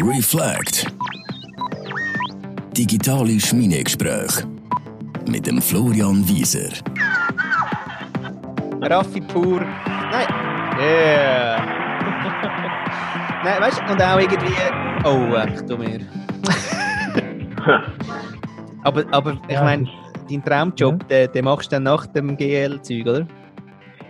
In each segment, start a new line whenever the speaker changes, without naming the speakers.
Reflect. Digitale Schmiedegespräche mit dem Florian Wieser.
Raffi pur. Nein. Yeah. Nein, weißt du, und auch irgendwie. Oh, ich tu mir. aber, aber ich
Ja,
meine, deinen Traumjob, den, den machst du dann nach dem GL-Zeug, oder?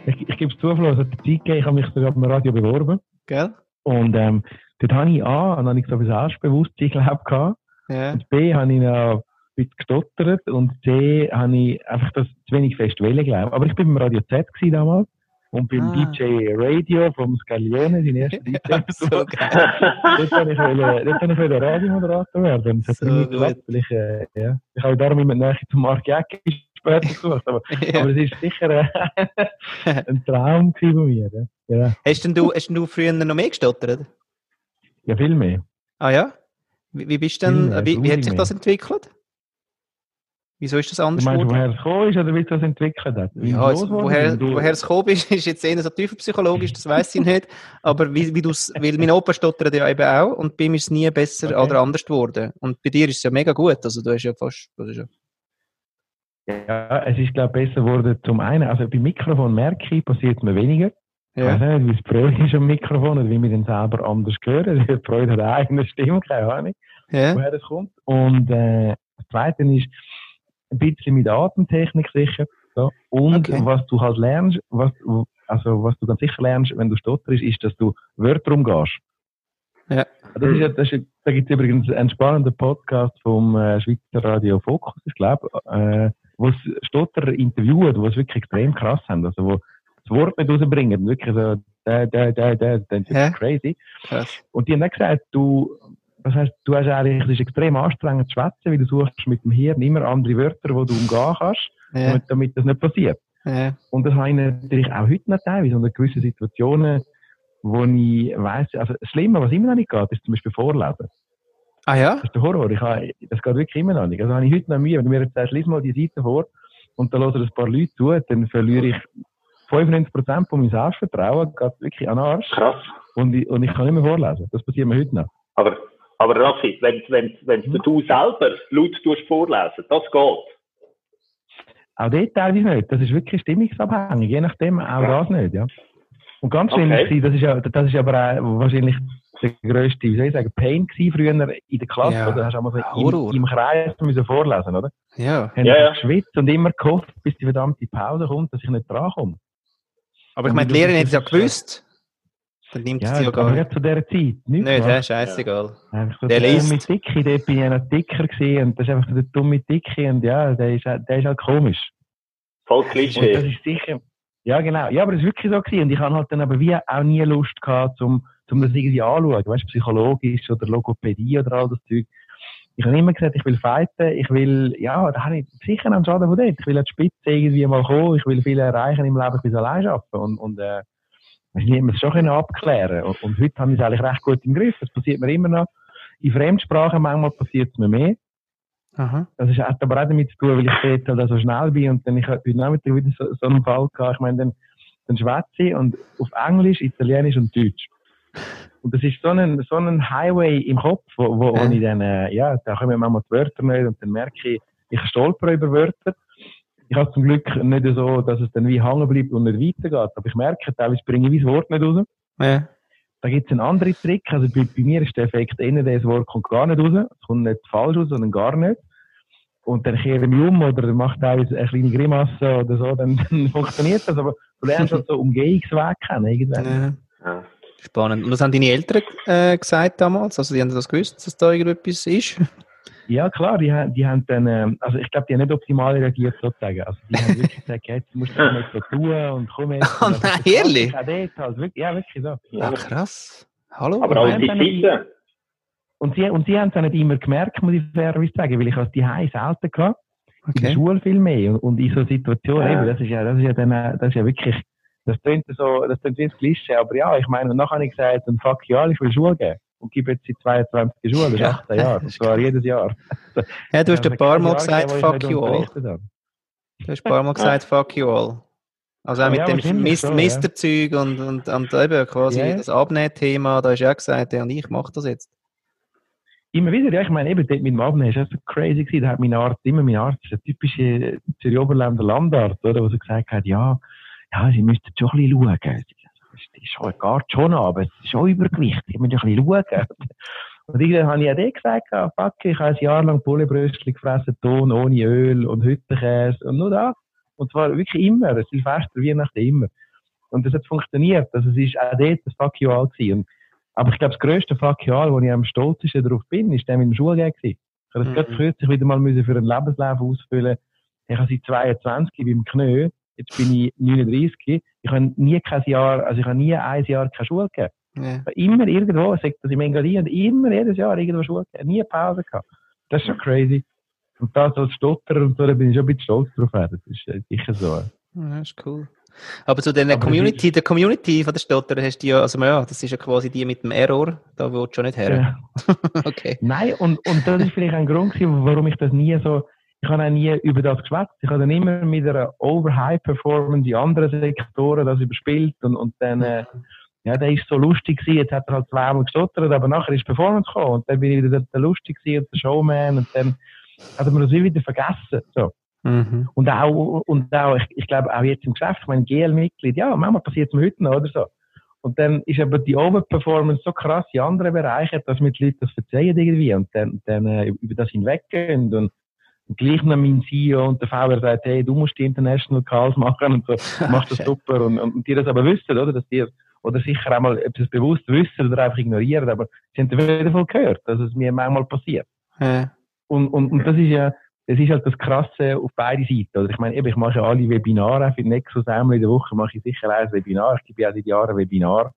Ich, ich gebe es zu, Flo, es hat eine Zeit ich habe mich sogar beim Radio beworben.
Gell?
Und ähm, dort habe ich A, und habe ich so ein Selbstbewusstsein, glaube ich, gehabt.
Ja.
Und B, habe ich noch ein bisschen gestottert. Und C, habe ich einfach das zu wenig fest wählen, glaube ich. Aber ich bin beim Radio Z damals. Und beim
Ah.
DJ Radio vom Scaglione, sein erster DJ.
so
dort
geil.
ich, wollen- dort habe ich wollen Radiomoderator werden. Das hat
So
geklappt, weil ich, äh, ja. Ich habe darum immer näher zum Mark Jäcki später gesucht. Aber,
Ja.
aber es ist sicher äh, ein Traum bei mir. Ja, ja.
Hast, denn du, hast denn du früher noch mehr gestottert?
Ja viel mehr.
Ah ja? Wie, wie bist denn,
mehr,
wie, wie hat sich das entwickelt? Wieso ist das
Du
anders
meinst,
geworden?
woher es gekommen ist oder wie es das entwickelt hat? Wie es
Ja, also, woher?
Du-
woher es gekommen ist, ist jetzt eher so tiefenpsychologisch, das weiß ich nicht. Aber wie, wie du's, weil mein Opa stottert ja eben auch und bei mir ist es nie besser
Okay.
oder anders geworden. Und bei dir ist es ja mega gut. Also du hast ja fast. Das ist ja,
Ja, es ist, glaube ich, besser geworden. Zum einen, also beim Mikrofon merke ich, passiert mir weniger.
Ja.
nicht, wie es Freude ist am Mikrofon oder wie wir den selber anders hören. Die Freude hat eine eigene Stimme, keine Ahnung,
ja.
woher das kommt. Und äh, das Zweite ist ein bisschen mit Atemtechnik sicher. So. Und
Okay.
was du halt lernst, was, also was du ganz sicher lernst, wenn du stotterst, ist, dass du Wörter umgehst.
Ja.
Das ist ja, das ist, da gibt es übrigens einen spannenden Podcast vom äh, Schweizer Radio Fokus, ich glaube, äh, wo es Stotterer interviewen, wo es wirklich extrem krass haben, also wo das Wort nicht rausbringen, wirklich so, da, da, da, da, das ist
Ja.
crazy.
Krass.
Und die haben dann gesagt, du, das heißt, du hast eigentlich, es ist extrem anstrengend zu schwätzen, weil du suchst mit dem Hirn immer andere Wörter, die du umgehen kannst,
Ja.
damit, damit das nicht passiert.
Ja.
Und das habe ich natürlich auch heute noch teilweise unter gewissen Situationen, wo ich weiss, also das Schlimme, was immer noch nicht geht, ist zum Beispiel Vorlesen.
Ah ja?
Das ist der Horror. Ich habe, das geht wirklich immer noch nicht. Also habe ich heute noch Mühe. Wenn du mir jetzt sagst, lies mal die Seite vor und da hören ein paar Leute zu, dann verliere ich 95% von meinem Selbstvertrauen, geht wirklich an den Arsch.
Krass.
Und ich, und ich kann nicht mehr vorlesen. Das passiert mir heute noch.
Aber, aber Raffi, wenn, wenn, wenn
Hm?
du selber laut tust vorlesen, das geht.
Auch dort teilweise nicht. Das ist wirklich stimmungsabhängig. Je nachdem auch das nicht, ja. Und ganz schlimm
Okay.
war, das ist, ja, das ist aber auch wahrscheinlich der grösste, wie soll ich sagen, Pain gewesen früher in der Klasse,
Ja.
oder? Hast du einmal so im, im Kreis müssen vorlesen, oder?
Ja.
Haben
Ja, ja.
geschwitzt und immer gehofft, bis die verdammte Pause kommt, dass ich nicht drankomme.
Aber ich meine, die Lehrerin hat es ja gewusst. Dann nimmt
Ja,
sie ja gar nicht.
nicht zu dieser Zeit. Nicht,
Nicht, ja, scheißegal.
So
Der
der
liest.
dumme Dicke, dort bin ich noch dicker gewesen und das ist einfach so der dumme Dicke und ja, der ist, der ist halt komisch.
Voll
Und das
Klischee.
ist sicher, ja genau, ja, aber das ist wirklich so gewesen und ich habe halt dann aber wie auch nie Lust gehabt, um, um das irgendwie anzuschauen, weißt du, psychologisch oder Logopädie oder all das Zeug. Ich habe immer gesagt, ich will fighten, ich will, ja, da habe ich sicher einen Schaden von dort. Ich will an die Spitze irgendwie mal kommen, ich will viel erreichen im Leben, ich will allein arbeiten und, und äh, ich muss es schon abklären und, und heute habe ich es eigentlich recht gut im Griff. Es passiert mir immer noch, in Fremdsprachen manchmal passiert es mir mehr.
Aha.
Das ist, hat aber auch damit zu tun, weil ich dort halt so schnell bin und dann ich heute Nachmittag wieder so, so einen Fall gehabt. Ich meine, dann, dann schwätze ich und auf Englisch, Italienisch und Deutsch. Und das ist so ein, so ein Highway im Kopf, wo, wo,
Ja.
ich dann, äh, ja, da kommen manchmal die Wörter nicht und dann merke ich, ich stolper über Wörter. Ich habe zum Glück nicht so, dass es dann wie hängen bleibt und nicht weitergeht. Aber ich merke, teilweise bringe ich das Wort nicht raus.
Ja.
Da gibt es einen anderen Trick. Also bei, bei mir ist der Effekt eher, das Wort kommt gar nicht raus. Es kommt nicht falsch raus, sondern gar nicht. Und dann kehre ich mich um oder mache teilweise eine kleine Grimasse oder so, dann, dann funktioniert das. Aber du lernst halt so Umgehungsweg kennen, irgendwann.
Ja. Spannend. Und was haben deine Eltern äh, gesagt damals? Also die haben das gewusst, dass da irgendetwas ist?
Ja, klar, die, haben- die haben dann, ähm, also ich glaube, die haben nicht optimal reagiert sozusagen. Also die haben wirklich gesagt, ja, jetzt musst du das nicht so tun und komm jetzt.
Oh nein, ehrlich?
auch ja, wirklich so.
Ja.
Ah, krass. Hallo?
Aber all die Zeiten,
Und sie, und sie haben es auch nicht immer gemerkt, muss ich fairerweise sagen, weil ich als die Hause selten gehabt in der
okay.
Schule viel mehr und, und in so Situationen,
Ja.
eben, das ist ja, das ist ja dann, das ist ja wirklich, das klingt so, das klingt wie ein Klischee, aber ja, ich meine, und nachher habe ich gesagt, und fuck ja, ich will Schule geben. Und gebe jetzt seit 22 Schule, das ist
Ja,
18 Jahre,
das
war jedes Jahr.
Ja, du hast ein paar Mal gesagt, fuck you all.
habe.
Du hast ein paar Mal gesagt, fuck you all. Also auch mit
Ja,
dem
wahrscheinlich
Mis-
schon, ja.
Mister-Zeug und, und, und eben quasi
Ja.
das Abnehmthema, da hast du ja gesagt, ja, und ich mache das jetzt.
immer wieder, ja, ich meine, eben dort mit dem Abnehmen ist das so crazy gewesen. Da hat mein Arzt, immer mein Arzt, ist ein typischer Zürich Oberländer Landarzt, oder, wo so gesagt hat, ja, ja, Sie müssten schon ein bisschen schauen. Das ist schon, geht schon aber es ist schon Übergewicht. Sie müssen ein bisschen schauen. Und irgendwann habe ich ja dir gesagt, ah, fuck, ich habe ein Jahr lang Bullenbröstchen gefressen, Ton ohne Öl und Hüttenkäse und nur das. Und zwar wirklich immer, Silvester, Weihnachten immer. Und das hat funktioniert. Also es ist auch dort das Fuck you all gewesen. Aber ich glaube, das grösste Fuck you all, wo ich am stolzesten darauf bin, ist der mit dem Schulgehen gewesen. Ich habe das mhm. kürzlich wieder mal müssen für einen Lebenslauf ausfüllen. Ich habe seit 22 beim Knie. Jetzt bin ich 39. Ich habe nie kein Jahr, also ich habe nie ein Jahr keine Schule gegeben. Ja. Immer irgendwo, sagt das im Engadin, immer jedes Jahr irgendwo Schule gegeben. Nie Pause gehabt. Das ist schon crazy. Und das als Stotterer und so, da bin ich schon ein bisschen stolz drauf. Das ist sicher so.
Ja, das ist cool. Aber zu der Community, der Community von der Stotter hast du ja, also ja, das ist ja quasi die mit dem Error, da willst du schon nicht her. Ja.
okay. Nein, und, und das ist vielleicht ein Grund warum ich das nie so, ich habe auch nie über das geschwätzt. Ich habe dann immer mit einer Over-High-Performance in anderen Sektoren das überspielt und, und dann, äh, ja, der ist so lustig gewesen, jetzt hat er halt zweimal gestottert, aber nachher ist Performance gekommen und dann bin ich wieder der, der lustig gewesen und der Showman und dann hat man das wieder vergessen, so. Mhm. Und auch, und auch, ich, ich glaube, auch jetzt im Geschäft, ich meine, GL-Mitglied, ja, manchmal passiert es mir heute noch oder so. Und dann ist aber die Overperformance so krass in anderen Bereichen, dass mir die Leute das verzeihen irgendwie und dann, dann äh, über das hinweggehen und gleich noch mein CEO und der VR sagt, hey, du musst die International Calls machen und so, machst das super und, und, und die das aber wissen, oder, dass die, oder sicher einmal, ob sie es bewusst wissen oder einfach ignorieren, aber sie haben wieder voll gehört, dass es mir manchmal passiert. Ja. Und, und, und das ist ja, es ist halt das Krasse auf beide Seiten. Oder ich meine, eben, ich mache ja alle Webinare. Für Nexus einmal in der Woche mache ich sicher ein Webinar. Ich gebe ja seit Jahren Webinar.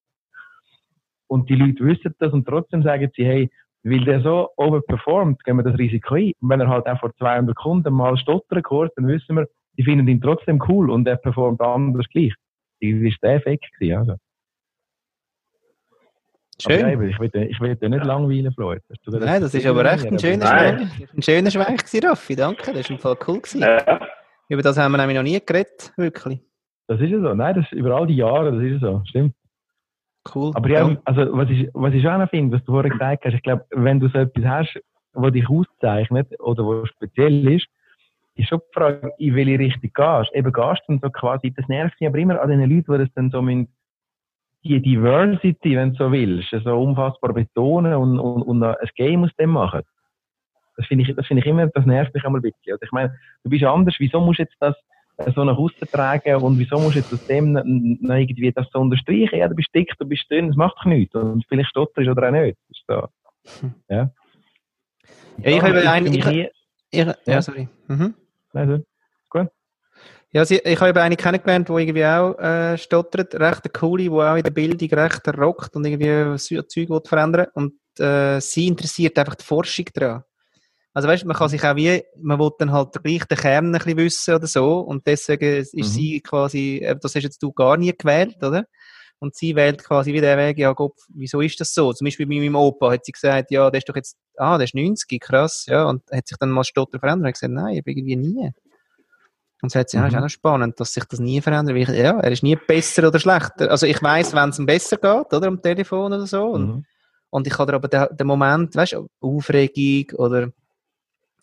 Und die Leute wissen das und trotzdem sagen sie, hey, weil der so overperformt, gehen wir das Risiko ein. Und wenn er halt auch vor 200 Kunden mal stottern kurz, dann wissen wir, die finden ihn trotzdem cool und er performt anders gleich. Das ist der Effekt gewesen, also.
Schön.
Aber ich will, ich will dir nicht langweilen, Floyd.
Nein, das ist aber echt ein schöner Schweich. Ein schöner Schweich gewesen, Raffi. Danke, das war im Fall cool. Gewesen. Ja. Über das haben wir nämlich noch nie geredet, wirklich.
Das ist ja so. Nein, das ist über all die Jahre, das ist ja so. Stimmt.
Cool.
Aber ja, also, was ich, was ich auch noch finde, was du vorhin gesagt hast, ich glaube, wenn du so etwas hast, was dich auszeichnet oder was speziell ist, ist schon die Frage, in welche Richtung gehst. Eben gehst du dann so quasi, das nervt mich aber immer an den Leuten, die das dann so mit die Diversity, wenn du so willst, so unfassbar betonen und, und, und ein Game aus dem machen. Das finde ich, das finde ich immer, das nervt mich einmal ein bisschen. Also ich meine, du bist anders, wieso musst du jetzt das so nach außen tragen und wieso musst du jetzt aus dem noch irgendwie das so unterstreichen? Ja, du bist dick, du bist dünn, das macht doch nichts. Und vielleicht stotterst oder auch nicht. So. Ja.
Ja, ich habe einen, ich, ich, ich, ja, sorry. Mhm.
Also, gut.
Ja, ich habe eine kennengelernt, die irgendwie auch äh, stottert, recht eine coole, die auch in der Bildung recht rockt und irgendwie Zeug verändern Und äh, sie interessiert einfach die Forschung daran. Also weißt, man kann sich auch wie, man will dann halt gleich den Kern ein bisschen wissen oder so und deswegen ist mhm. sie quasi, äh, das hast jetzt du gar nie gewählt, oder? Und sie wählt quasi wie den Weg, ja Gott, wieso ist das so? Zum Beispiel bei meinem Opa hat sie gesagt, ja, der ist doch jetzt, ah, der ist 90, krass, ja, und hat sich dann mal Stotter verändert und gesagt, nein, irgendwie nie. Und sagt sie, ja, ist auch mhm. noch spannend, dass sich das nie verändert. Ich, ja, er ist nie besser oder schlechter. Also ich weiß, wenn es ihm besser geht, oder am Telefon oder so. Und, mhm. und ich habe aber den, den Moment, weißt du, Aufregung oder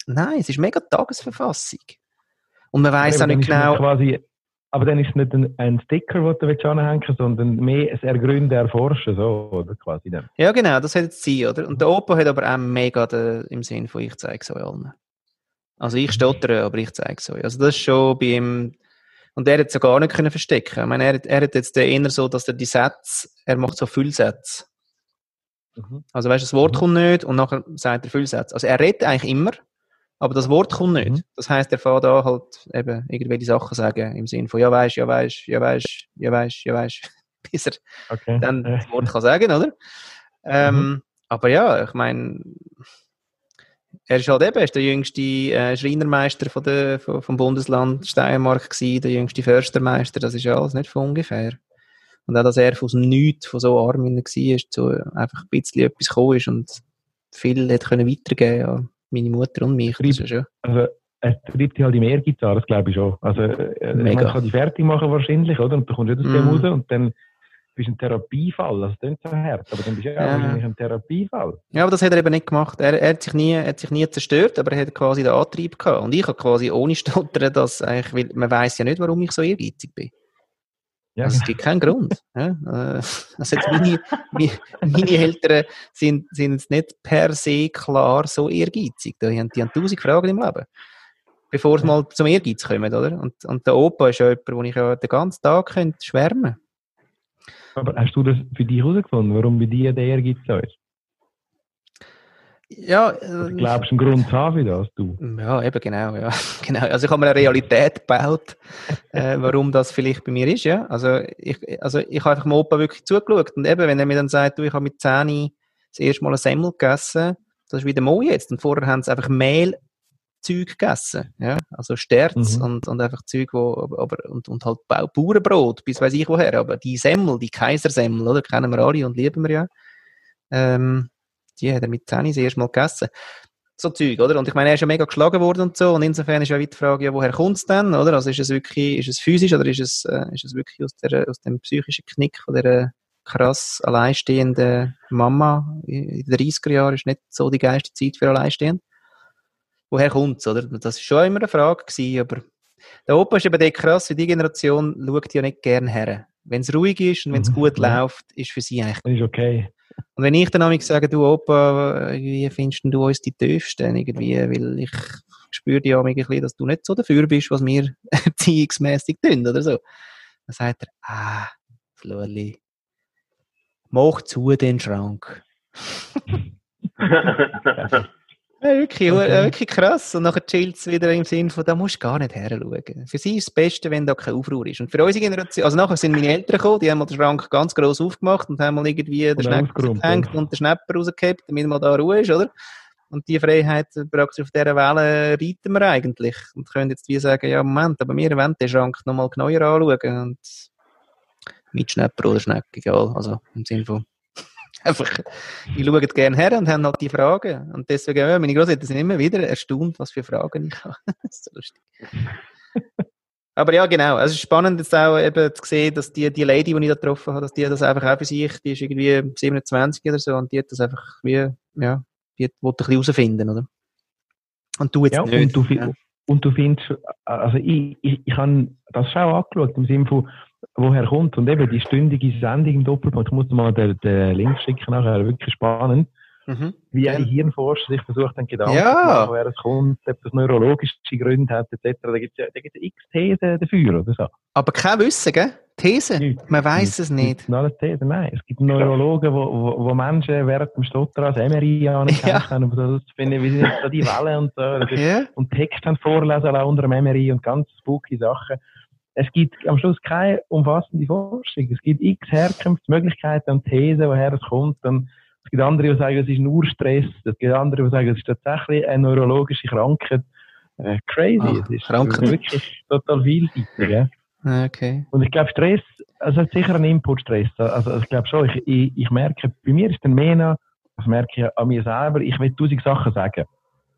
nein, es ist mega Tagesverfassung. Und man weiß auch nicht genau.
Quasi, aber dann ist es nicht ein, ein Sticker, den du anhängen willst, sondern mehr ein Ergründen, erforschen, so, oder quasi dann.
Ja, genau, das hätte sie, oder? Und der Opa hat aber auch mega den, im Sinn von ich zeige es euch allen. Also ich stottere, aber ich zeige es euch. Also das ist schon bei ihm, und er hat es ja gar nicht können verstecken. Ich meine, er, er hat jetzt eher so, dass er die Sätze, er macht so Füllsätze. Mhm. Also weißt du, das Wort mhm. kommt nicht und nachher sagt er Füllsätze. Also er redet eigentlich immer, aber das Wort kommt nicht. Mhm. Das heißt, er fährt da halt eben irgendwelche Sachen sagen im Sinne von ja weisst, ja weisst, ja weisst, ja weisst, ja weisst, bis er okay. dann das Wort kann sagen, oder? Ähm, mhm. aber ja, ich meine, er ist halt eben ist der jüngste äh, Schreinermeister von der, von, vom Bundesland Steiermark gewesen, der jüngste Förstermeister, das ist ja alles nicht von ungefähr. Und auch, dass er von Nichts, von so arm war, zu einfach ein bisschen etwas gekommen ist und viel hätte können weitergeben an meine Mutter und mich.
Das ist ja. Also, es treibt halt im Ehrgeiz das glaube ich schon. Also, äh, man kann die fertig machen wahrscheinlich, oder? Und du kommst nicht aus dem mm. raus und dann bist ein Therapiefall. Das klingt so hart, aber dann bist du ja,
Ja.
wahrscheinlich ein Therapiefall.
Ja, aber das hat er eben nicht gemacht. Er, er, hat, sich nie, hat sich nie zerstört, aber er hat quasi den Antrieb gehabt. Und ich habe quasi ohne Stottern, dass eigentlich, weil man weiß ja nicht, warum ich so ehrgeizig bin.
Ja,
Also, es gibt keinen Grund. Ja? Äh, Also jetzt meine, meine, Eltern sind, sind jetzt nicht per se klar so ehrgeizig. Die haben, die haben tausend Fragen im Leben. Bevor sie mal zum Ehrgeiz kommen, oder? Und, und der Opa ist ja jemand, wo ich ja den ganzen Tag könnte schwärmen
aber hast du das für dich herausgefunden, warum bei dir der Ehrgeiz so ist?
Ja, äh,
glaubst du einen Grund zu haben das, du?
Ja, eben genau, ja. genau. Also ich habe mir eine Realität gebaut, äh, warum das vielleicht bei mir ist, ja. Also ich, also ich habe einfach dem Opa wirklich zugeschaut und eben, wenn er mir dann sagt, du, ich habe mit 10 das erste Mal eine Semmel gegessen, das ist wieder Mo jetzt und vorher haben sie einfach Mehlzeug gegessen, ja. Also Sterz
Mhm.
und, und einfach Zeug, wo, aber, und, und halt Bau- Bauernbrot, bis weiß ich woher, aber die Semmel, die Kaisersemmel, oder, kennen wir alle und lieben wir ja. Ähm, die hat er mit 10 das erste Mal gegessen so Zeug, oder? Und ich meine, er ist ja mega geschlagen worden und so. Und insofern ist ja wieder die Frage, ja, woher kommt es denn, oder? Also ist es wirklich, ist es physisch oder ist es, äh, ist es wirklich aus, der, aus dem psychischen Knick von der krass alleinstehenden Mama in den 30er Jahren ist nicht so die geilste Zeit für alleinstehend. Woher kommt es, oder? Das ist schon immer eine Frage gewesen, aber der Opa ist eben der krass, wie die Generation schaut ja nicht gern her. Wenn es ruhig ist und wenn es
Mhm,
gut
ja.
läuft, ist für sie eigentlich
Das ist okay.
Und wenn ich dann nämlich sage, du Opa, wie findest du uns die Tiefsten irgendwie, weil ich spüre ja ein bisschen, dass du nicht so dafür bist, was wir erziehungsmässig tun oder so. Dann sagt er, ah, Flurli, mach zu den Schrank. Ja, wirklich,
Okay.
wirklich krass. Und nachher chillt es wieder im Sinn von, da musst du gar nicht her schauen. Für sie ist das Beste, wenn da kein Aufruhr ist. Und für unsere Generation, also nachher sind meine Eltern gekommen, die haben mal den Schrank ganz gross aufgemacht und haben mal irgendwie den Schnepper
ja.
und den Schnepper rausgehabt, damit mal da Ruhe ist, oder? Und die Freiheit praktisch auf dieser Welle reiten wir eigentlich. Und können jetzt wie sagen, ja, Moment, aber wir wollen den Schrank nochmal genauer anschauen. Und mit Schnepper oder Schneck, egal. Also im Sinne von einfach, ich schaue gerne her und haben halt die Fragen. Und deswegen, ja, meine Großeltern sind immer wieder erstaunt, was für Fragen ich habe. das ist so lustig. Aber ja, genau. Es ist spannend jetzt auch eben zu sehen, dass die, die Lady, die ich da getroffen habe, dass die das einfach auch für sich, die ist irgendwie 27 oder so und die hat das einfach wie, ja, die wollte ein bisschen herausfinden, oder? Und du jetzt
Ja,
nicht.
und du,
ja.
und du findest, also ich, ich, ich habe das schon auch angeschaut, im Sinne von, woher kommt. Und eben die stündige Sendung im Doppelpunkt, ich muss mal den, den Link schicken nachher, wirklich spannend,
Mhm.
wie die Hirnforscher sich versucht haben, Gedanken
Ja.
zu machen, woher es kommt, ob das neurologische Gründe hat, etc. Da gibt es ja, da gibt's x Thesen dafür, oder so.
Aber kein Wissen, gell? These.
Nichts.
Man weiß es nicht.
Alles Thesen, nein. Es gibt Neurologen, wo, wo, wo Menschen während dem Stottern als MRI anerkannt
Ja.
und so, das finde ich, wie sind da die Wellen und so. Ist-
Ja.
und Text dann vorlesen lassen unter dem MRI und ganz spooky Sachen. Es gibt am Schluss keine umfassende Forschung. Es gibt x Herkunftsmöglichkeiten und Thesen, woher es kommt. Und es gibt andere, die sagen, es ist nur Stress. Es gibt andere, die sagen, es ist tatsächlich eine neurologische Krankheit. Äh, crazy.
Ah,
es ist
Krankheit.
wirklich total vielseitig. Ja?
Okay.
Und ich glaube, Stress, also es hat sicher einen Input-Stress. Also ich glaube schon, ich, ich, ich merke, bei mir ist dann mehr noch, das merke ich an mir selber, ich will tausend Sachen sagen.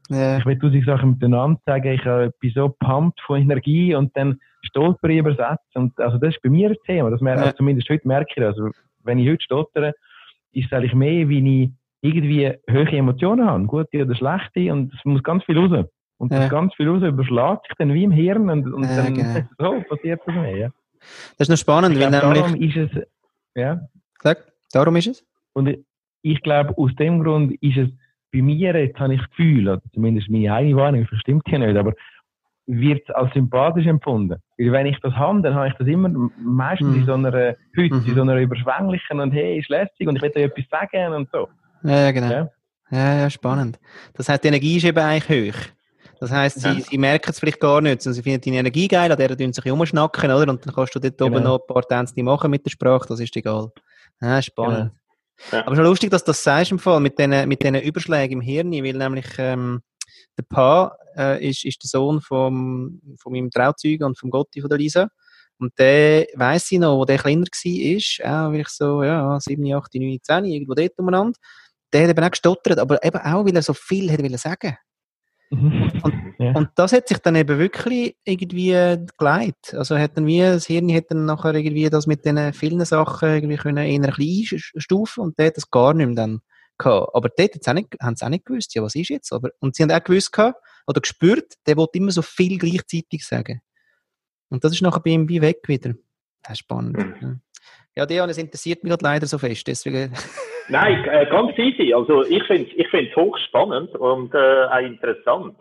Ja.
Ich will tausend Sachen miteinander sagen, ich bin so pumped von Energie und dann stolper ich über Sätze. Und, also das ist bei mir ein Thema. Das mer
Ja.
also zumindest heute merke ich das. Also, wenn ich heute stottere, ist es eigentlich mehr, wie ich irgendwie hohe Emotionen habe, gute oder schlechte, und es muss ganz viel raus. Und
Ja.
das ganz viel raus überschlägt sich dann wie im Hirn und, und
Ja,
dann
genau.
so passiert das mehr. Ja.
Das ist noch spannend,
Ich
weil
glaub,
nämlich,
darum ist es, ja,
sag, darum ist es?
und ich- ich glaube, aus dem Grund ist es bei mir, jetzt habe ich das Gefühl, oder zumindest meine eigene Wahrnehmung, verstimmt hier nicht, aber wird es als sympathisch empfunden. Weil wenn ich das habe, dann habe ich das immer meistens
Mhm.
in so einer, heute,
Mhm.
in so einer überschwänglichen und hey, ist lässig und ich will dir etwas sagen und so.
Ja, genau.
Ja.
Ja, ja, spannend. Das heißt, die Energie ist eben eigentlich hoch. Das heisst, sie,
Ja.
sie merken es vielleicht gar nicht, sondern sie finden deine Energie geil, an der tun sie sich umschnacken, oder? Und dann kannst du dort oben
Genau.
noch ein paar Tänze machen mit der Sprache, das ist egal. Ja, spannend.
Genau. Ja.
Aber schon lustig, dass du das sagst im Fall, mit diesen mit Überschlägen im Hirn, weil nämlich ähm, der Pa äh, ist, ist der Sohn vom, von meinem Trauzeugen und vom Gotti von der Lisa. Und der weiss ich noch, wo der kleiner war, auch wirklich so, ja, 7, 8, 9, 10, irgendwo dort umeinander. Der hat eben auch gestottert, aber eben auch, weil er so viel hätte wollen sagen.
Mhm. Ja.
Und das hat sich dann eben wirklich irgendwie geleitet. Also hat dann wie, das Hirn hat dann nachher irgendwie das mit den vielen Sachen irgendwie können eher ein bisschen einstufen und der hat das gar nicht mehr dann gehabt. Aber dort auch nicht, haben sie auch nicht gewusst, ja, was ist jetzt? Aber, und sie haben auch gewusst gehabt, oder gespürt, der wollte immer so viel gleichzeitig sagen. Und das ist nachher bei ihm wie weg wieder. Das ist spannend.
Mhm.
Ja. Ja, Dion, es interessiert mich leider so fest, deswegen.
Nein, äh, ganz easy. Also ich finde es ich find's hochspannend und äh, auch interessant.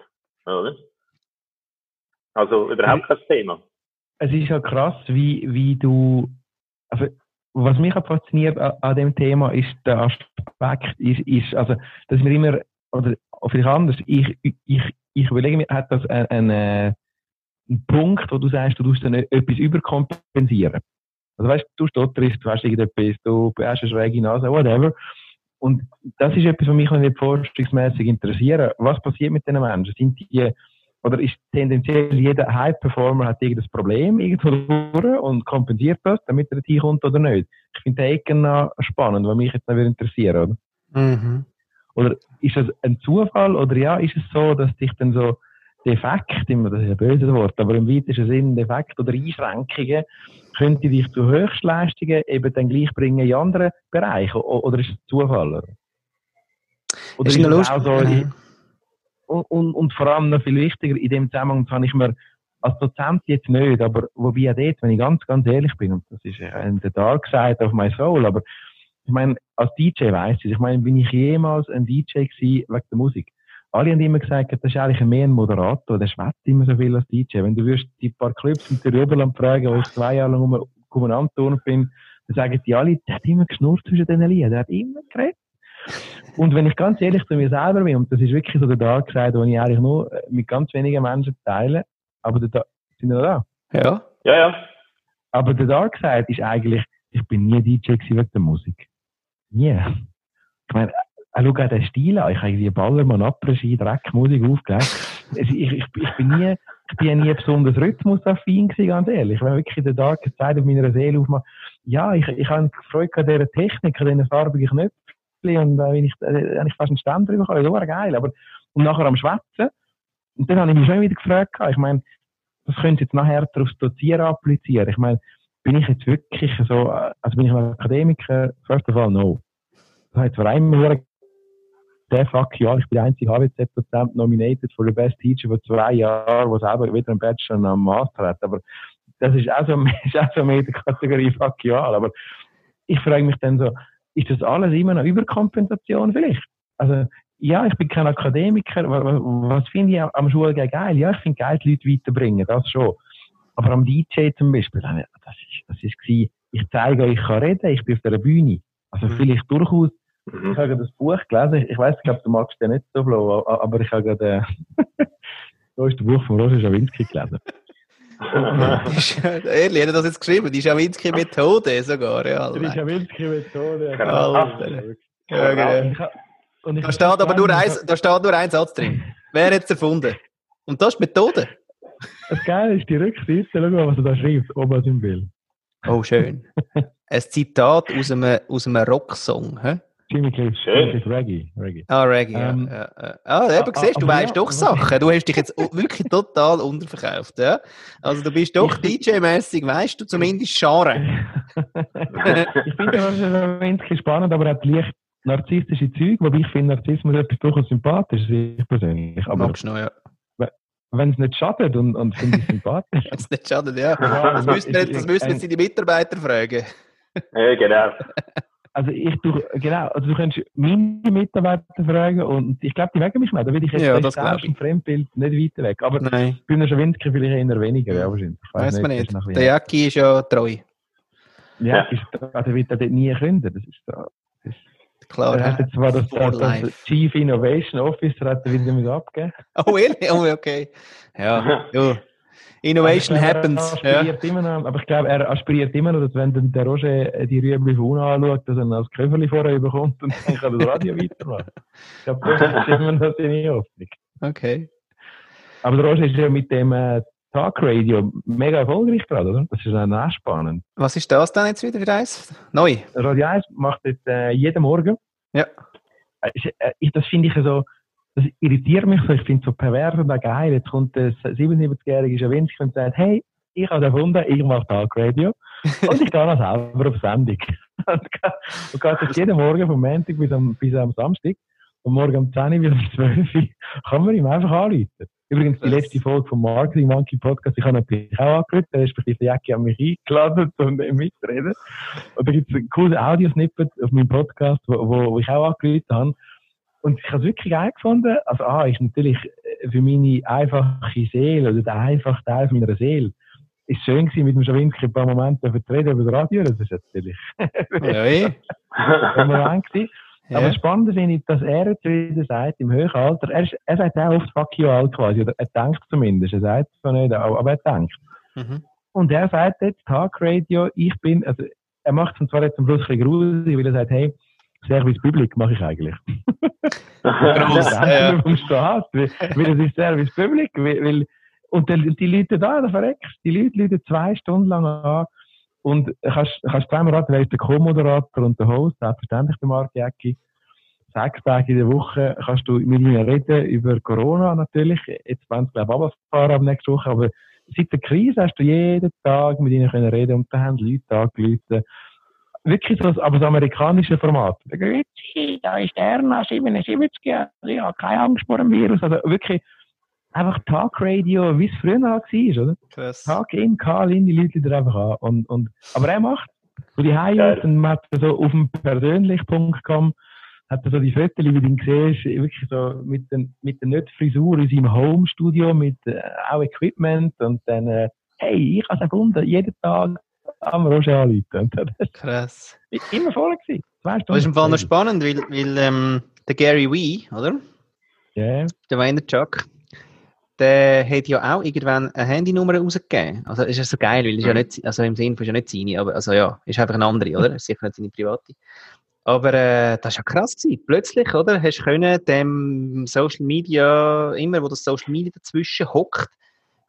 Oder? Also überhaupt kein Thema.
es ist ja krass, wie, wie du, also, was mich auch fasziniert an, an dem Thema ist der Aspekt, ist, ist also, dass wir immer, oder vielleicht anders, ich, ich, ich überlege mir, hat das einen, einen, einen Punkt, wo du sagst, du tust dann etwas überkompensieren. Also weißt du, du stotterst, du hast irgendetwas, du hast eine schräge Nase, whatever. Und das ist etwas, was mich nicht forschungsmäßig interessiert. Was passiert mit diesen Menschen? Sind die, oder ist tendenziell jeder High-Performer hat irgendein Problem irgendwo durch und kompensiert das, damit er dorthin kommt oder nicht? Ich finde den Ecken noch spannend, was mich jetzt noch wieder interessiert, oder?
Mhm.
Oder ist das ein Zufall oder ja, ist es so, dass dich dann so Defekt, immer das ist ein böses Wort, aber im weitesten Sinn Defekt oder Einschränkungen, könnte dich zu Höchstleistungen eben dann gleich bringen in anderen Bereichen? Oder ist es Zufall? Oder,
Ist
ist, es auch so,
Mhm.
Und, und, und vor allem noch viel wichtiger, in dem Zusammenhang habe ich mir als Dozent jetzt nicht, aber wobei auch dort, wenn ich ganz, ganz ehrlich bin, und das ist in der Dark Side of my soul, aber ich meine, als DJ weiss ich, ich meine, bin ich jemals ein DJ gewesen wegen der Musik? Alle haben immer gesagt, das ist eigentlich mehr ein Moderator, der schwätzt immer so viel als DJ. Wenn du wirst die paar Clubs in der Rüberland fragen, wo ich zwei Jahre lang um, umeinander turnen bin, dann sagen die alle, der hat immer geschnurrt zwischen den Liedern, der hat immer geredet. Und wenn ich ganz ehrlich zu mir selber bin, und das ist wirklich so der Dark Side, den ich eigentlich nur äh, mit ganz wenigen Menschen teile, aber der, Da- sind wir noch da?
Ja.
Ja, ja.
Aber der Dark Side ist eigentlich, ich bin nie DJ gewesen wegen der Musik. Nie. Ich meine, äh, schau auch den Stil an. Ich habe irgendwie Ballermann, Après-Ski, Dreckmusik aufgelegt. Ich, ich, ich bin nie, ich bin nie besonders rhythmusaffin gewesen, ganz ehrlich. Wenn wirklich der Dark Side auf meiner Seele aufmacht, ja, ich, ich habe Freude an dieser Technik, an diesen farbigen Knöpfen und äh, ich, äh, wenn ich fast einen Ständer drüber kann, das war geil. Aber, und nachher am Schwätzen, und dann habe ich mich schon wieder gefragt, ich meine, das könnte jetzt nachher aufs Dozieren applizieren. Ich meine, bin ich jetzt wirklich so, äh, also bin ich ein Akademiker? First of all, no. Das hat zwar einmal der fuck ja, ich bin der einzige HWZ-Dozent nominated for the best teacher vor zwei Jahren, der selber wieder einen Bachelor und einen Master hat. Aber das ist auch so, ist auch so mehr die Kategorie fuck ja. Aber ich frage mich dann so, ist das alles immer noch Überkompensation vielleicht? Also, ja, ich bin kein Akademiker. Was, finde ich am Schulgehen geil? Ja, ich finde geil, die Leute weiterbringen, das schon. Aber am DJ zum Beispiel, das ist, das ist gewesen, ich zeige euch, ich kann reden, ich bin auf der Bühne. Also vielleicht durchaus, ich
Mhm.
habe gerade das Buch gelesen, ich weiß, ich glaube, du magst den nicht so, Flo, aber ich habe gerade, äh, ist das Buch von Roger Schawinski gelesen.
Ehrlich, hat er das jetzt geschrieben? Die Schawinski-Methode sogar, ja.
Die Schawinski-Methode.
Genau.
Ja, genau.
Und
Da steht aber nur ein, da steht nur ein Satz drin. Wer hat es erfunden? Und das ist die Methode.
Das Geile ist die Rückseite, schau mal, was er da schreibt, oben im Bild.
Oh, schön. Ein Zitat aus einem, aus einem Rocksong. Hä?
Jimmy Cliff, Reggae. Reggae.
Ah, Reggae. ja,
Ähm,
ja, ja. Ah, eben,
ah,
siehst du, du
aber
weißt
ja,
doch Sachen. Du hast dich jetzt wirklich total unterverkauft. Ja? Also, du bist doch DJ-mäßig, weißt du zumindest Genre.
ich finde Roger Schawinski spannend, aber er hat leicht narzisstische Züge, wobei ich finde Narzissmus etwas durchaus sympathisch, ich persönlich. Aber
Magst du noch, ja.
wenn es nicht schadet und, und finde ich sympathisch.
Das ist nicht schade, ja.
Ja,
Das müssen, wir jetzt, das müssen jetzt
ein-
die Mitarbeiter fragen.
ja, genau.
Also ich tu, genau, also du könntest meine Mitarbeiter fragen und ich glaube, die wegen mich nicht. Da will ich jetzt
Ja,
das im Fremdbild nicht weiter weg. Aber
Nein,
bei einer Schawinski vielleicht eher weniger, ja, wahrscheinlich. Ich
weiß man nicht.
ein
Der Jacki ist ja treu.
Ja,
Ja.
ist, also wird er dort nie künden. Das ist so. Das ist,
Klar.
er hat jetzt zwar das, das, das Chief Innovation Officer hat er wieder mit abgegeben.
Oh, ehrlich? Oh, okay. Ja, ja. Innovation
glaube,
happens.
Er
Ja.
noch, aber ich glaube, er aspiriert immer noch, dass wenn dann der Roger die Rüebli von unten anschaut, dass er noch das Köfferli vorher bekommt und dann kann das Radio weitermachen. Ich glaube, das ist immer noch seine Hoffnung.
Okay.
Aber der Roger ist ja mit dem äh, Talkradio mega erfolgreich gerade, oder? Das ist dann auch spannend.
Was ist das dann jetzt wieder für eins? Neu?
Radio 1 macht jetzt äh, jeden Morgen.
Ja.
Äh, äh, ich, das finde ich so, das irritiert mich so. Ich finde es so pervers und auch geil. Jetzt kommt der 77-jährige Schawinski und sagt, hey, ich habe erfunden, ich mache Tagradio und ich gehe noch selber auf Sendung. und gehe jetzt jeden Morgen vom Montag bis am, bis am Samstag und morgen um 10 Uhr bis um 12 Uhr kann man ihm einfach anrufen. Übrigens, die letzte Folge vom Marketing Monkey Podcast, ich habe natürlich auch angerufen, respektive die Jacke hat mich eingeladen, um mitzureden. Und da gibt es ein cooles Audiosnippet auf meinem Podcast, wo, wo ich auch angerufen habe. Und ich habe es wirklich geil gefunden. Also, A, ist natürlich für meine einfache Seele oder der einfache Teil meiner Seele, ist schön gewesen, mit dem Schawinski ein paar Momente vertreten über das Radio. Das ist natürlich
Ja,
ein Moment gewesen.
Ja.
Aber das Spannende finde ich, dass er jetzt wieder sagt, im höheren Alter, er, ist, er sagt auch oft fuck you alt quasi, oder er denkt zumindest, er sagt es zwar nicht, aber er denkt.
Mhm.
Und er sagt jetzt, Tag Radio, ich bin, also, er macht es zwar jetzt am Schluss ein bisschen gruselig, weil er sagt, hey, Service Public mache ich eigentlich.
Gross, ja.
vom Staat, weil, weil ist Service Public, weil, weil und die, die Leute da, da verreckst, die Leute Leute zwei Stunden lang an und kannst, kannst zweimal raten, wer ist der Co-Moderator und der Host, selbstverständlich der Mark Jäcki. Sechs Tage in der Woche kannst du mit ihnen reden über Corona natürlich. Jetzt wollen sie, glaube ich, runterfahren ab nächste Woche, aber seit der Krise hast du jeden Tag mit ihnen können reden und da haben Leute angerufen. Wirklich so, aber das amerikanische Format. Da ist Erna, 77, also ich habe keine Angst vor dem Virus. Also wirklich einfach Talkradio, wie es früher war, oder?
Krass.
Tag in, Karl in, die Leute wieder einfach an. Und, und, aber er macht, wo die ist, und man hat so auf dem persönlich.com hat er so die Fotos, wie du ihn siehst, wirklich so mit den, mit der nicht Frisur in seinem Home-Studio, mit äh, auch Equipment und dann, äh, hey, ich habe es erfunden, jeden Tag am Roger anrufen. Das
Krass.
ist immer voll gewesen. Zwei Stunden.
Das ist im Fall noch spannend, weil, weil ähm, der Gary Wee, oder?
Ja,
Der Vaynerchuk, der hat ja auch irgendwann eine Handynummer rausgegeben. Also ist ja so geil, weil es ja nicht, also im Sinne von ist ja nicht seine, aber also ja, ist einfach eine andere, oder? Ist sicher nicht seine private. Aber äh, das war ja krass gewesen. Plötzlich, oder? Hast du können dem Social Media, immer wo das Social Media dazwischen hockt,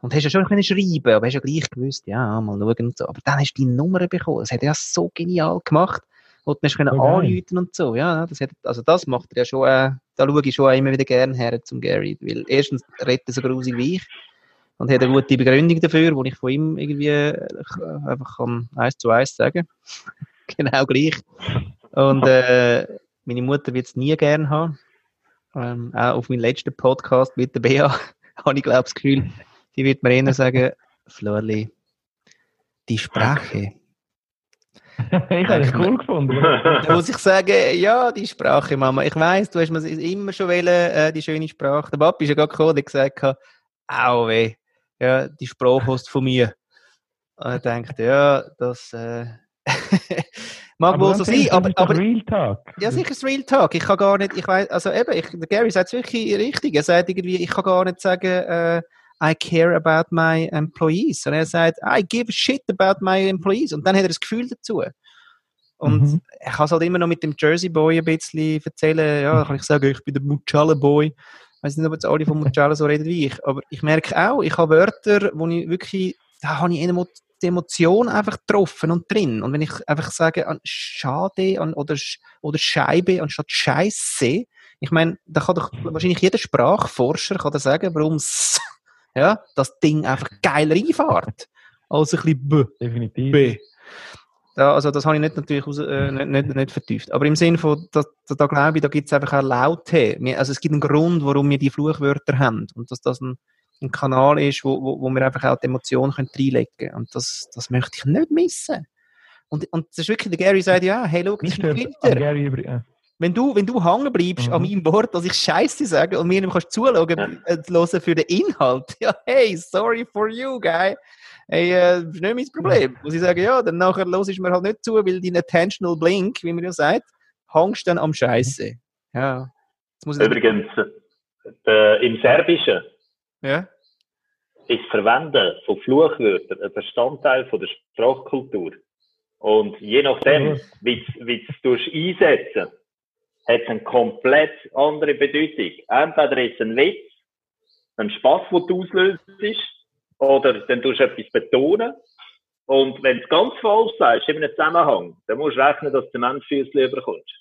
und hast ja schon können schreiben, aber hast ja gleich gewusst, ja, mal schauen und so. Aber dann hast du die Nummer bekommen. Das hat er ja so genial gemacht. du hast können
geil.
anrufen und so. Ja, das hat, also das macht er ja schon, äh, da schaue ich schon immer wieder gerne her zum Gary. Weil erstens redet er so grusig wie ich und hat eine gute Begründung dafür, wo ich von ihm irgendwie äh, einfach kann eins zu eins sagen. genau gleich. Und äh, meine Mutter wird es nie gern haben. Ähm, auch auf meinem letzten Podcast mit der Bea habe ich glaube das Gefühl, die wird mir eher sagen, Florli, die Sprache.
ich habe es cool gefunden.
Da muss ich sagen, ja, die Sprache, Mama. Ich weiss, du hast mir immer schon wollen, äh, die schöne Sprache. Der Papi ist ja gerade gekommen, der gesagt hat, au weh, ja, die Sprache hast du von mir. Und ich dachte, ja, das äh, mag wohl so sein, aber, aber
Real Talk.
ja, sicher ist Real Talk. Ich kann gar nicht, ich weiß, also eben, ich, der Gary sagt es wirklich richtig. Er sagt irgendwie, ich kann gar nicht sagen, äh, I care about my employees. Und er sagt, I give a shit about my employees. Und dann hat er das Gefühl dazu. Und
Mhm.
ich kann es halt immer noch mit dem Jersey Boy ein bisschen erzählen. Ja, dann kann ich sagen, ich bin der Mucciale Boy. Ich weiß nicht, ob jetzt alle von Mucciale so reden wie ich. Aber ich merke auch, ich habe Wörter, wo ich wirklich, da habe ich eine die Emotion einfach getroffen und drin. Und wenn ich einfach sage, an Schade an, oder, oder Scheibe anstatt Scheiße, ich meine, da kann doch wahrscheinlich jeder Sprachforscher kann da sagen, warum s- ja, das Ding einfach geiler einfahrt. Als ein bisschen B.
Definitiv.
B. Ja, also das habe ich nicht natürlich raus, äh, nicht, nicht, nicht vertieft. Aber im Sinne von, da, da, da glaube ich, da gibt es einfach auch Laute. Also es gibt einen Grund, warum wir die Fluchwörter haben. Und dass das ein, ein Kanal ist, wo, wo, wo wir einfach auch die Emotionen können reinlegen können. Und das, das möchte ich nicht missen. Und, und das ist wirklich, der Gary sagt ja, hey, schau, das ist Filter.
Gary über, äh,
Wenn du, wenn du hängen bleibst
Mhm.
an meinem Wort, dass ich Scheiße sage und mir nicht kannst zuschauen, äh, hören für den Inhalt, ja, hey, sorry for you, guy. Hey, äh, das ist nicht mein Problem. Muss ich sagen, ja, dann nachher los ich mir halt nicht zu, weil dein Attentional Blink, wie man ja sagt, hängst dann am Scheiße. Ja. Muss ich
Übrigens, äh, im Serbischen
ja.
ist das Verwenden von Fluchwörtern ein Bestandteil von der Sprachkultur. Und je nachdem, wie du es einsetzen hat es eine komplett andere Bedeutung. Entweder ist es ein Witz, ein Spaß, den du auslöst, oder dann tust du etwas betonen. Und wenn du es ganz falsch sagst, in einem Zusammenhang, dann musst du rechnen, dass du Zementfüßchen überkommst.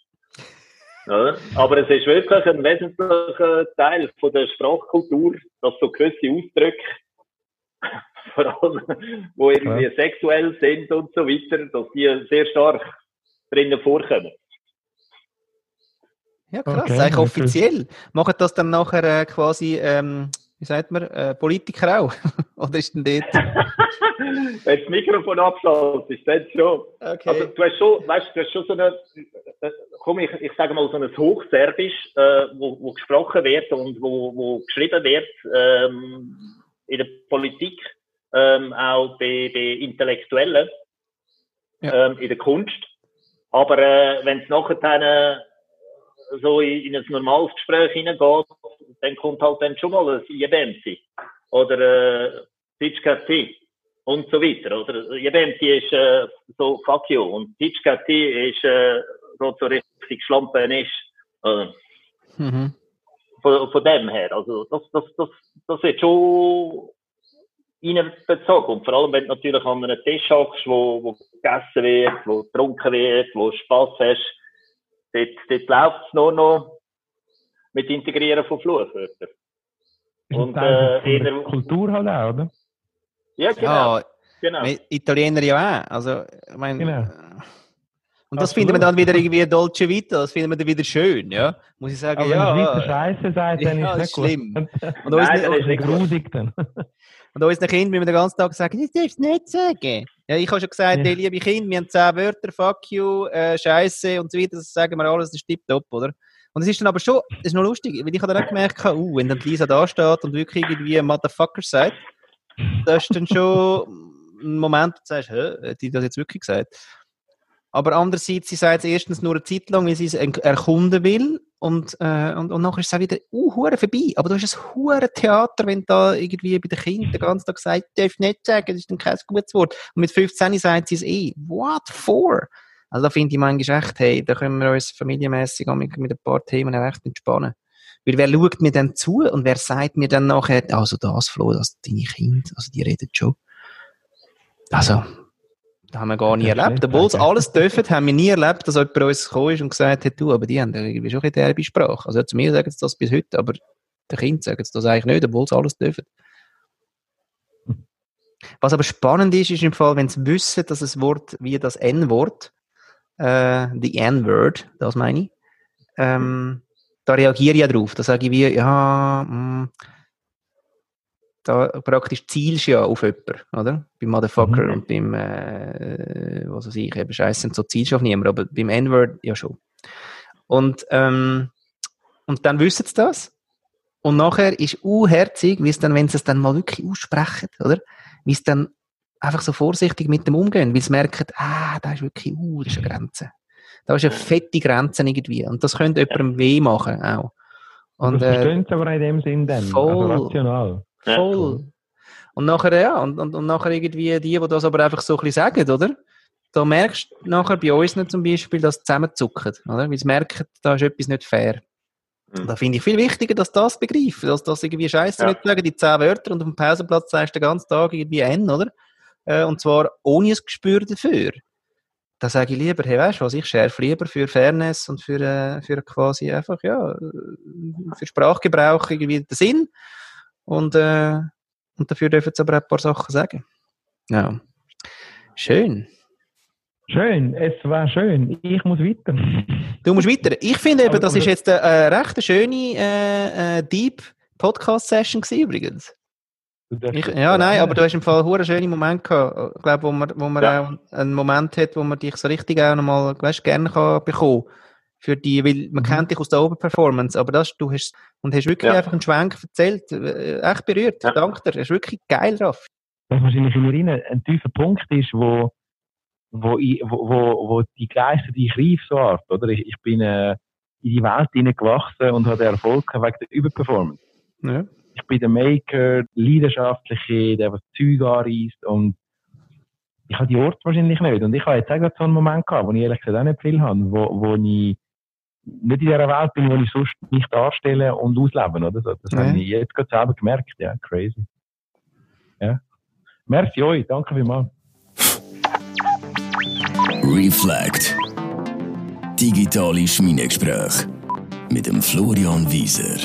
Ja, aber es ist wirklich ein wesentlicher Teil von der Sprachkultur, dass so gewisse Ausdrücke, vor allem, wo irgendwie ja. sexuell sind und so weiter, dass die sehr stark drinnen vorkommen.
Ja, krass, okay, eigentlich offiziell. Machen das dann nachher äh, quasi, ähm, wie sagt man, äh, Politiker auch? Oder ist denn dort?
Wenn das Mikrofon abschaltet, ist das schon. Okay. Also, du hast schon, weißt du, hast schon so eine, äh, komm, ich, ich sage mal so ein Hochserbisch, äh, wo, wo gesprochen wird und wo, wo geschrieben wird, ähm, in der Politik, ähm, auch bei, bei Intellektuellen, ja. ähm, in der Kunst. Aber äh, wenn es nachher dann, äh, so in, in ein normales Gespräch hineingeht, dann kommt halt dann schon mal ein Jebemsi oder äh, Titschkati und so weiter, oder? Jebemsi ist äh, so fuck you und Titschkati ist äh, so, so richtig Schlampen ist. Äh, mhm. von, von dem her, also das, das, das, das wird schon reinbezogen. Und vor allem, wenn du natürlich an einem Tisch hockst, wo, wo gegessen wird, wo getrunken wird, wo Spass hast, dort, dort läuft es nur noch mit Integrieren von Fluchwörtern.
Und äh, in der Kultur halt auch, oder?
Ja, genau. Ja, genau.
Italiener ja auch. Also, ich meine, genau. Und das finden wir dann wieder irgendwie Dolce Vita, das finden wir dann wieder schön, ja. Muss ich sagen,
Aber
ja.
Wenn es Scheiße sagt, dann
ja,
ist es
schlimm.
Und uns Nein, ist nicht grusig dann.
Und unseren Kindern müssen wir den ganzen Tag sagen, das darfst du nicht sagen. Ja, ich habe schon gesagt, ja. hey, liebe Kinder, wir haben zehn Wörter, fuck you, äh, Scheiße und so weiter, das sagen wir alles, das ist tipptopp, oder? Und es ist dann aber schon, es ist noch lustig, weil ich habe dann auch gemerkt, uh, wenn dann Lisa da steht und wirklich irgendwie Motherfucker sagt, das ist dann schon ein Moment, wo du sagst, hä, hat die das jetzt wirklich gesagt? Aber andererseits, sie sagt es erstens nur eine Zeit lang, weil sie es erkunden will. Und, äh, und, und nachher ist es auch wieder uh, vorbei. Aber du hast ein hure Theater, wenn da irgendwie bei den Kindern den ganzen Tag sagt, darf nicht sagen, das ist dann kein gutes Wort. Und mit 15 sagt sie es eh. What for? Also da finde ich manchmal echt, hey, da können wir uns familienmässig mit, mit ein paar Themen echt entspannen. Weil wer schaut mir dann zu und wer sagt mir dann nachher, also das, Flo, das deine Kinder, also die reden schon. Also, das haben wir gar nie erlebt. Obwohl sie alles dürfen, haben wir nie erlebt, dass jemand bei uns gekommen ist und gesagt hat, du, aber die haben irgendwie schon eine derbe Sprache. Also zu mir sagen sie das bis heute, aber den Kindern sagen sie das eigentlich nicht, obwohl sie alles dürfen. Was aber spannend ist, ist im Fall, wenn sie wissen, dass ein Wort wie das N-Wort, äh, the N-Word, das meine ich, ähm, da reagiere ich ja drauf. Da sage ich wie, ja, mh, mm, da praktisch zielst du ja auf jemanden, oder? Beim Motherfucker mhm. und beim, äh, was weiß ich, eben Scheiße und so zielst du auf niemanden, aber beim N-Word ja schon. Und, ähm, und dann wissen sie das. Und nachher ist unherzig, wie es dann, wenn sie es dann mal wirklich aussprechen, oder? Wie es dann einfach so vorsichtig mit dem umgehen, weil sie merken, ah, da ist wirklich, uh, das ist eine Grenze. Da ist eine fette Grenze irgendwie. Und das könnte jemandem weh machen, auch.
Und, das verstehen äh, aber in dem Sinn dann, also voll, also rational.
Voll. Und nachher, ja, und, und, und nachher irgendwie die, die das aber einfach so ein bisschen sagen, oder? Da merkst du nachher bei uns nicht zum Beispiel, dass sie zusammenzucken, oder? Weil sie merken, da ist etwas nicht fair. Mhm. Da finde ich viel wichtiger, dass das begreifen, dass das irgendwie scheiße ja. nicht sagen, die zehn Wörter und auf dem Pausenplatz sagst du den ganzen Tag irgendwie N, oder? Äh, und zwar ohne ein Gespür dafür. Da sage ich lieber, hey, weißt du was, ich schärfe lieber für Fairness und für, äh, für quasi einfach, ja, für Sprachgebrauch irgendwie den Sinn und, äh, und dafür dürfen sie aber ein paar Sachen sagen. Ja. Schön.
Schön, es war schön. Ich muss weiter.
Du musst weiter. Ich finde eben, das ist jetzt eine äh, recht schöne äh, äh, Deep Podcast-Session übrigens. Ich, ja, nein, aber du hast im Fall einen schönen Moment gehabt. Ich glaube, wo man, wo man ja. auch einen Moment hat, wo man dich so richtig auch nochmal, weißt, gerne kann bekommen für die, weil man mhm. kennt dich aus der Oberperformance, aber das, du hast, und hast wirklich ja. einfach einen Schwenk erzählt, äh, echt berührt, ja. danke dir, hast wirklich geil drauf.
Was wahrscheinlich in mir ein tiefer Punkt ist, wo, wo, ich, wo, wo, wo die Geister, die ich rief, so Art, oder? Ich, ich bin äh, in die Welt hineingewachsen und habe Erfolg wegen der Überperformance. Ja. Ich bin der Maker, der Leidenschaftliche, der was Zeug anreist und ich habe die Orte wahrscheinlich nicht. Und ich habe jetzt auch so einen Moment gehabt, wo ich ehrlich gesagt auch nicht viel habe, wo, wo ich nicht in dieser Welt bin, wo ich sonst mich darstelle und ausleben, oder so. Das ja. habe ich jetzt gerade selber gemerkt, ja, crazy. Ja. Merci euch, danke vielmals.
Reflect. Digitale Schmiedegespräche. mit dem Florian Wieser.